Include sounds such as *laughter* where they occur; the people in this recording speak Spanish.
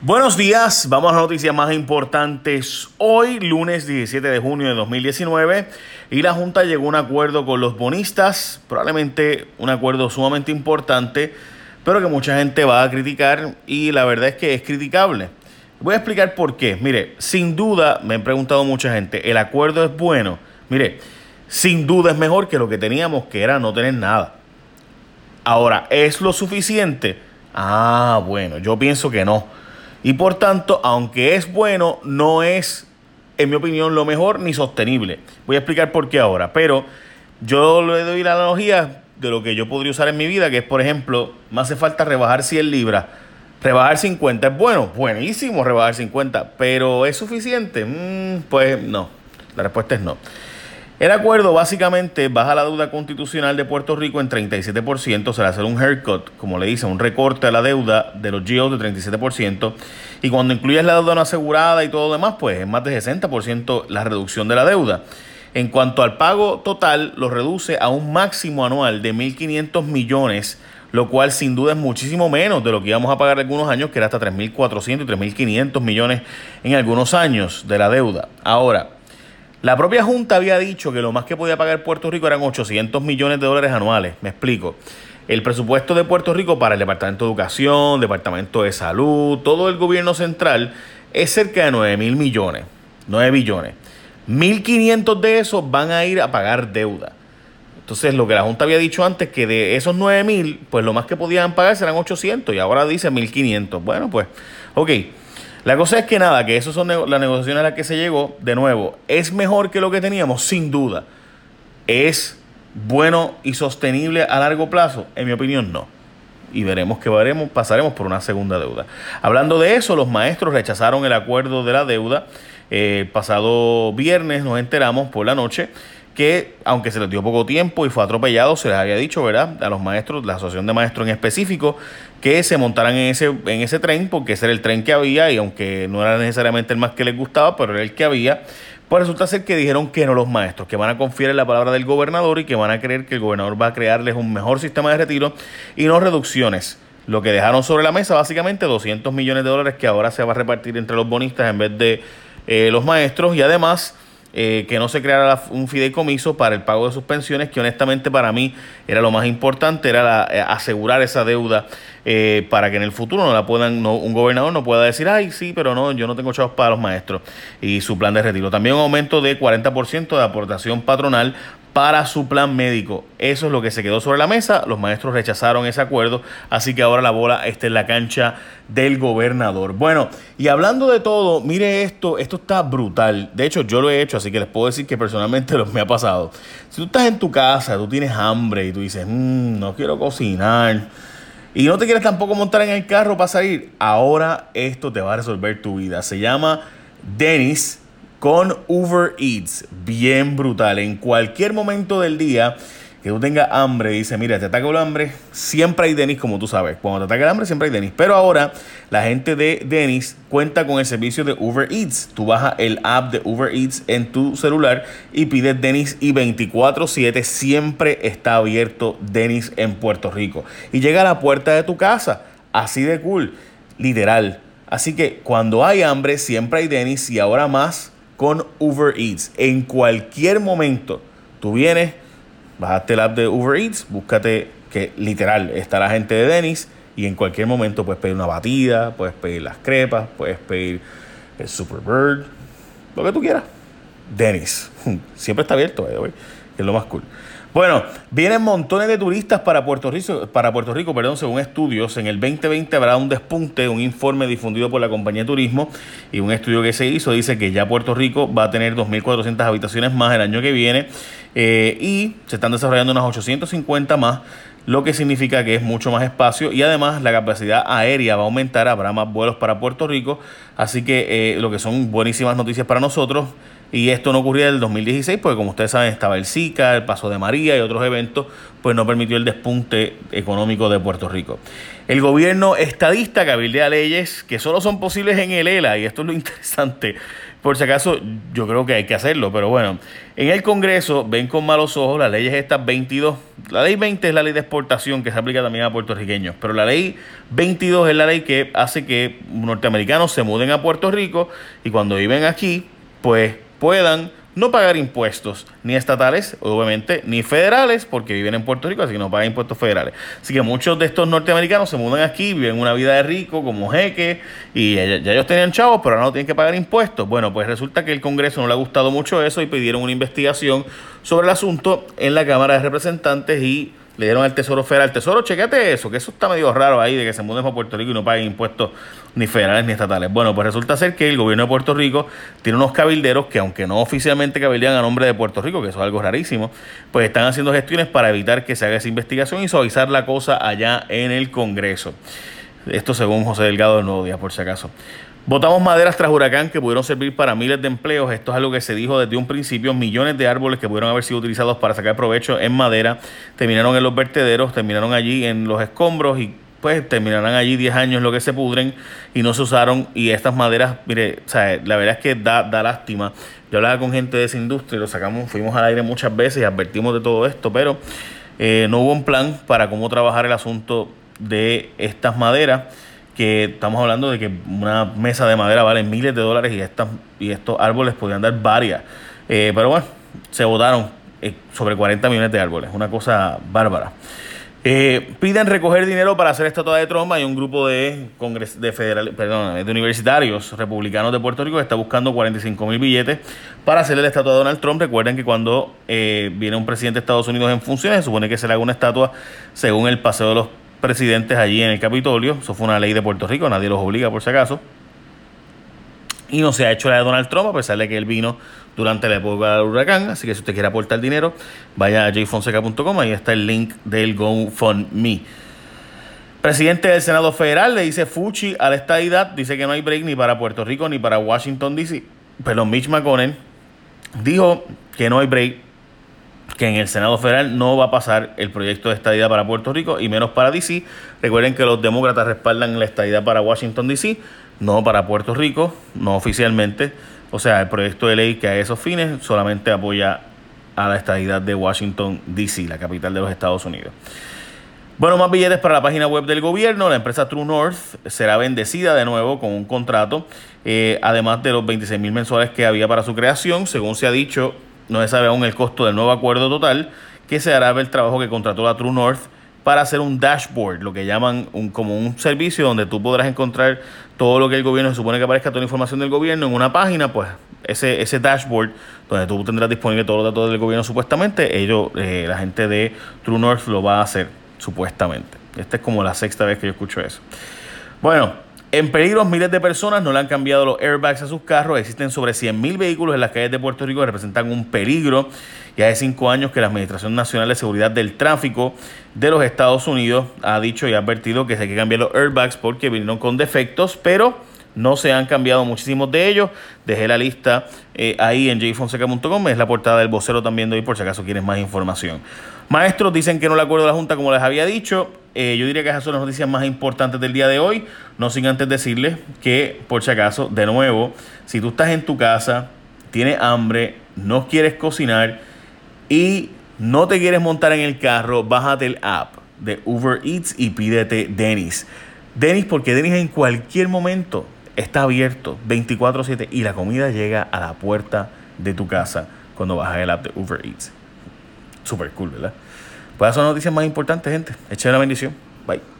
Buenos días, vamos a las noticias más importantes. Hoy, lunes 17 de junio de 2019, y la Junta llegó a un acuerdo con los bonistas, probablemente un acuerdo sumamente importante, pero que mucha gente va a criticar y la verdad es que es criticable. Voy a explicar por qué. Mire, sin duda, me han preguntado mucha gente, ¿el acuerdo es bueno? Mire, sin duda es mejor que lo que teníamos, que era no tener nada. Ahora, ¿es lo suficiente? Ah, bueno, yo pienso que no. Y por tanto, aunque es bueno, no es, en mi opinión, lo mejor ni sostenible. Voy a explicar por qué ahora. Pero yo le doy la analogía de lo que yo podría usar en mi vida, que es, por ejemplo, me hace falta rebajar 100 libras. Rebajar 50 es bueno, buenísimo rebajar 50, pero ¿es suficiente? Mm, pues no, la respuesta es no. El acuerdo básicamente baja la deuda constitucional de Puerto Rico en 37%, se le hace un haircut, como le dicen, un recorte a la deuda de los GIOs de 37%, y cuando incluyes la deuda no asegurada y todo lo demás, pues es más de 60% la reducción de la deuda. En cuanto al pago total, lo reduce a un máximo anual de 1.500 millones, lo cual sin duda es muchísimo menos de lo que íbamos a pagar algunos años, que era hasta 3.400 y 3.500 millones en algunos años de la deuda. Ahora, la propia Junta había dicho que lo más que podía pagar Puerto Rico eran 800 millones de dólares anuales. Me explico. El presupuesto de Puerto Rico para el Departamento de Educación, Departamento de Salud, todo el gobierno central es cerca de 9 mil millones. 9 billones. 1.500 de esos van a ir a pagar deuda. Entonces, lo que la Junta había dicho antes, que de esos 9 mil, pues lo más que podían pagar serán 800 y ahora dice 1.500. Bueno, pues, ok. La cosa es que nada, que esas son las negociaciones a las que se llegó. De nuevo, ¿es mejor que lo que teníamos? Sin duda. ¿Es bueno y sostenible a largo plazo? En mi opinión, no. Y veremos que veremos, pasaremos por una segunda deuda. Hablando de eso, los maestros rechazaron el acuerdo de la deuda. El eh, pasado viernes nos enteramos por la noche que aunque se les dio poco tiempo y fue atropellado, se les había dicho, ¿verdad? A los maestros, la asociación de maestros en específico, que se montaran en ese, en ese tren, porque ese era el tren que había, y aunque no era necesariamente el más que les gustaba, pero era el que había, pues resulta ser que dijeron que no los maestros, que van a confiar en la palabra del gobernador y que van a creer que el gobernador va a crearles un mejor sistema de retiro y no reducciones. Lo que dejaron sobre la mesa, básicamente 200 millones de dólares que ahora se va a repartir entre los bonistas en vez de eh, los maestros y además eh, que no se creara un fideicomiso para el pago de sus pensiones, que honestamente para mí era lo más importante, era eh, asegurar esa deuda eh, para que en el futuro no la puedan, un gobernador no pueda decir, ay, sí, pero no, yo no tengo chavos para los maestros y su plan de retiro. También un aumento de 40% de aportación patronal para su plan médico. Eso es lo que se quedó sobre la mesa. Los maestros rechazaron ese acuerdo, así que ahora la bola está en la cancha del gobernador. Bueno, y hablando de todo, mire esto, esto está brutal. De hecho, yo lo he hecho, así que les puedo decir que personalmente *laughs* lo me ha pasado. Si tú estás en tu casa, tú tienes hambre y tú dices, mmm, no quiero cocinar. Y no te quieres tampoco montar en el carro para salir. Ahora esto te va a resolver tu vida. Se llama Dennis con Uber Eats. Bien brutal. En cualquier momento del día que tú tengas hambre, dice, mira, te ataca el hambre, siempre hay Denis, como tú sabes. Cuando te ataca el hambre, siempre hay Denis. Pero ahora la gente de Denis cuenta con el servicio de Uber Eats. Tú bajas el app de Uber Eats en tu celular y pides Denis y 24/7 siempre está abierto Denis en Puerto Rico. Y llega a la puerta de tu casa. Así de cool. Literal. Así que cuando hay hambre, siempre hay Denis y ahora más con Uber Eats. En cualquier momento, tú vienes, bajaste el app de Uber Eats, búscate que literal está la gente de Dennis y en cualquier momento puedes pedir una batida, puedes pedir las crepas, puedes pedir el Superbird, lo que tú quieras. Dennis, *laughs* siempre está abierto, que es lo más cool. Bueno, vienen montones de turistas para Puerto Rico, para Puerto Rico, perdón, según estudios. En el 2020 habrá un despunte, un informe difundido por la compañía de turismo y un estudio que se hizo dice que ya Puerto Rico va a tener 2.400 habitaciones más el año que viene eh, y se están desarrollando unas 850 más lo que significa que es mucho más espacio y además la capacidad aérea va a aumentar, habrá más vuelos para Puerto Rico, así que eh, lo que son buenísimas noticias para nosotros Y esto no ocurría en el 2016 porque como ustedes saben estaba el Zika, el Paso de María y otros eventos, pues no permitió el despunte económico de Puerto Rico. El gobierno estadista cabildea leyes que solo son posibles en el ELA y esto es lo *laughs* interesante. Por si acaso, yo creo que hay que hacerlo, pero bueno, en el Congreso ven con malos ojos las leyes estas 22. La ley 20 es la ley de exportación que se aplica también a puertorriqueños, pero la ley 22 es la ley que hace que norteamericanos se muden a Puerto Rico y cuando viven aquí, pues puedan no pagar impuestos, ni estatales, obviamente, ni federales, porque viven en Puerto Rico, así que no pagan impuestos federales. Así que muchos de estos norteamericanos se mudan aquí, viven una vida de rico, como jeque, y ya, ellos tenían chavos, pero ahora no tienen que pagar impuestos. Bueno, pues resulta que el Congreso no le ha gustado mucho eso y pidieron una investigación sobre el asunto en la Cámara de Representantes y le dieron al Tesoro Federal. Tesoro, chequete eso, que eso está medio raro ahí de que se muden para Puerto Rico y no paguen impuestos ni federales ni estatales. Bueno, pues resulta ser que el gobierno de Puerto Rico tiene unos cabilderos que, aunque no oficialmente cabildean a nombre de Puerto Rico, que eso es algo rarísimo, pues están haciendo gestiones para evitar que se haga esa investigación y suavizar la cosa allá en el Congreso. Esto según José Delgado del Nuevo Día, por si acaso. Votamos maderas tras huracán que pudieron servir para miles de empleos. Esto es algo que se dijo desde un principio. Millones de árboles que pudieron haber sido utilizados para sacar provecho en madera terminaron en los vertederos, terminaron allí en los escombros y pues terminarán allí 10 años lo que se pudren y no se usaron. Y estas maderas, mire, o sea, la verdad es que da, da lástima. Yo hablaba con gente de esa industria, lo sacamos, fuimos al aire muchas veces y advertimos de todo esto, pero eh, no hubo un plan para cómo trabajar el asunto de estas maderas que estamos hablando de que una mesa de madera vale miles de dólares y, estas, y estos árboles podrían dar varias. Eh, pero bueno, se votaron eh, sobre 40 millones de árboles, una cosa bárbara. Eh, piden recoger dinero para hacer estatua de Trump. Hay un grupo de, congres de, federal, perdón, de universitarios republicanos de Puerto Rico que está buscando 45 mil billetes para hacerle la estatua de Donald Trump. Recuerden que cuando viene un presidente de Estados Unidos en funciones, se supone que se le haga una estatua según el paseo de los presidentes allí en el Capitolio. Eso fue una ley de Puerto Rico, nadie los obliga por si acaso. Y no se ha hecho la de Donald Trump, a pesar de que él vino durante la época del huracán. Así que si usted quiere aportar dinero, vaya a jfonseca.com, ahí está el link del GoFundMe. Presidente del Senado Federal le dice Fuchi a la estadidad, dice que no hay break ni para Puerto Rico ni para Washington DC. Pero Mitch McConnell dijo que no hay break que en el Senado Federal no va a pasar el proyecto de estadidad para Puerto Rico y menos para DC. Recuerden que los demócratas respaldan la estadidad para Washington DC, no para Puerto Rico, no oficialmente. O sea, el proyecto de ley que a esos fines solamente apoya a la estadidad de Washington DC, la capital de los Estados Unidos. Bueno, más billetes para la página web del gobierno. La empresa True North será bendecida de nuevo con un contrato, eh, además de los 26 mil mensuales que había para su creación. Según se ha dicho, no se sabe aún el costo del nuevo acuerdo total, que se hará el trabajo que contrató la True North para hacer un dashboard, lo que llaman un, como un servicio donde tú podrás encontrar todo lo que el gobierno se supone que aparezca, toda la información del gobierno en una página, pues ese, ese dashboard donde tú tendrás disponible todos los datos del gobierno supuestamente, ellos, eh, la gente de True North lo va a hacer supuestamente. Esta es como la sexta vez que yo escucho eso. Bueno, en peligro, miles de personas no le han cambiado los airbags a sus carros. Existen sobre 100.000 vehículos en las calles de Puerto Rico que representan un peligro. Ya hace cinco años que la Administración Nacional de Seguridad del Tráfico de los Estados Unidos ha dicho y ha advertido que se hay que cambiar los airbags porque vinieron con defectos, pero no se han cambiado muchísimos de ellos. Dejé la lista eh, ahí en jfonseca.com. Es la portada del vocero también de hoy por si acaso quieres más información. Maestros dicen que no le acuerdo a la Junta como les había dicho. Eh, yo diría que esas son las noticias más importantes del día de hoy. No sin antes decirles que, por si acaso, de nuevo, si tú estás en tu casa, tienes hambre, no quieres cocinar y no te quieres montar en el carro, bájate el app de Uber Eats y pídete Denis. Denis, porque Denis en cualquier momento está abierto 24/7 y la comida llega a la puerta de tu casa cuando bajas el app de Uber Eats. Super cool, ¿verdad? Pues esas son las noticias más importantes, gente. Echen la bendición. Bye.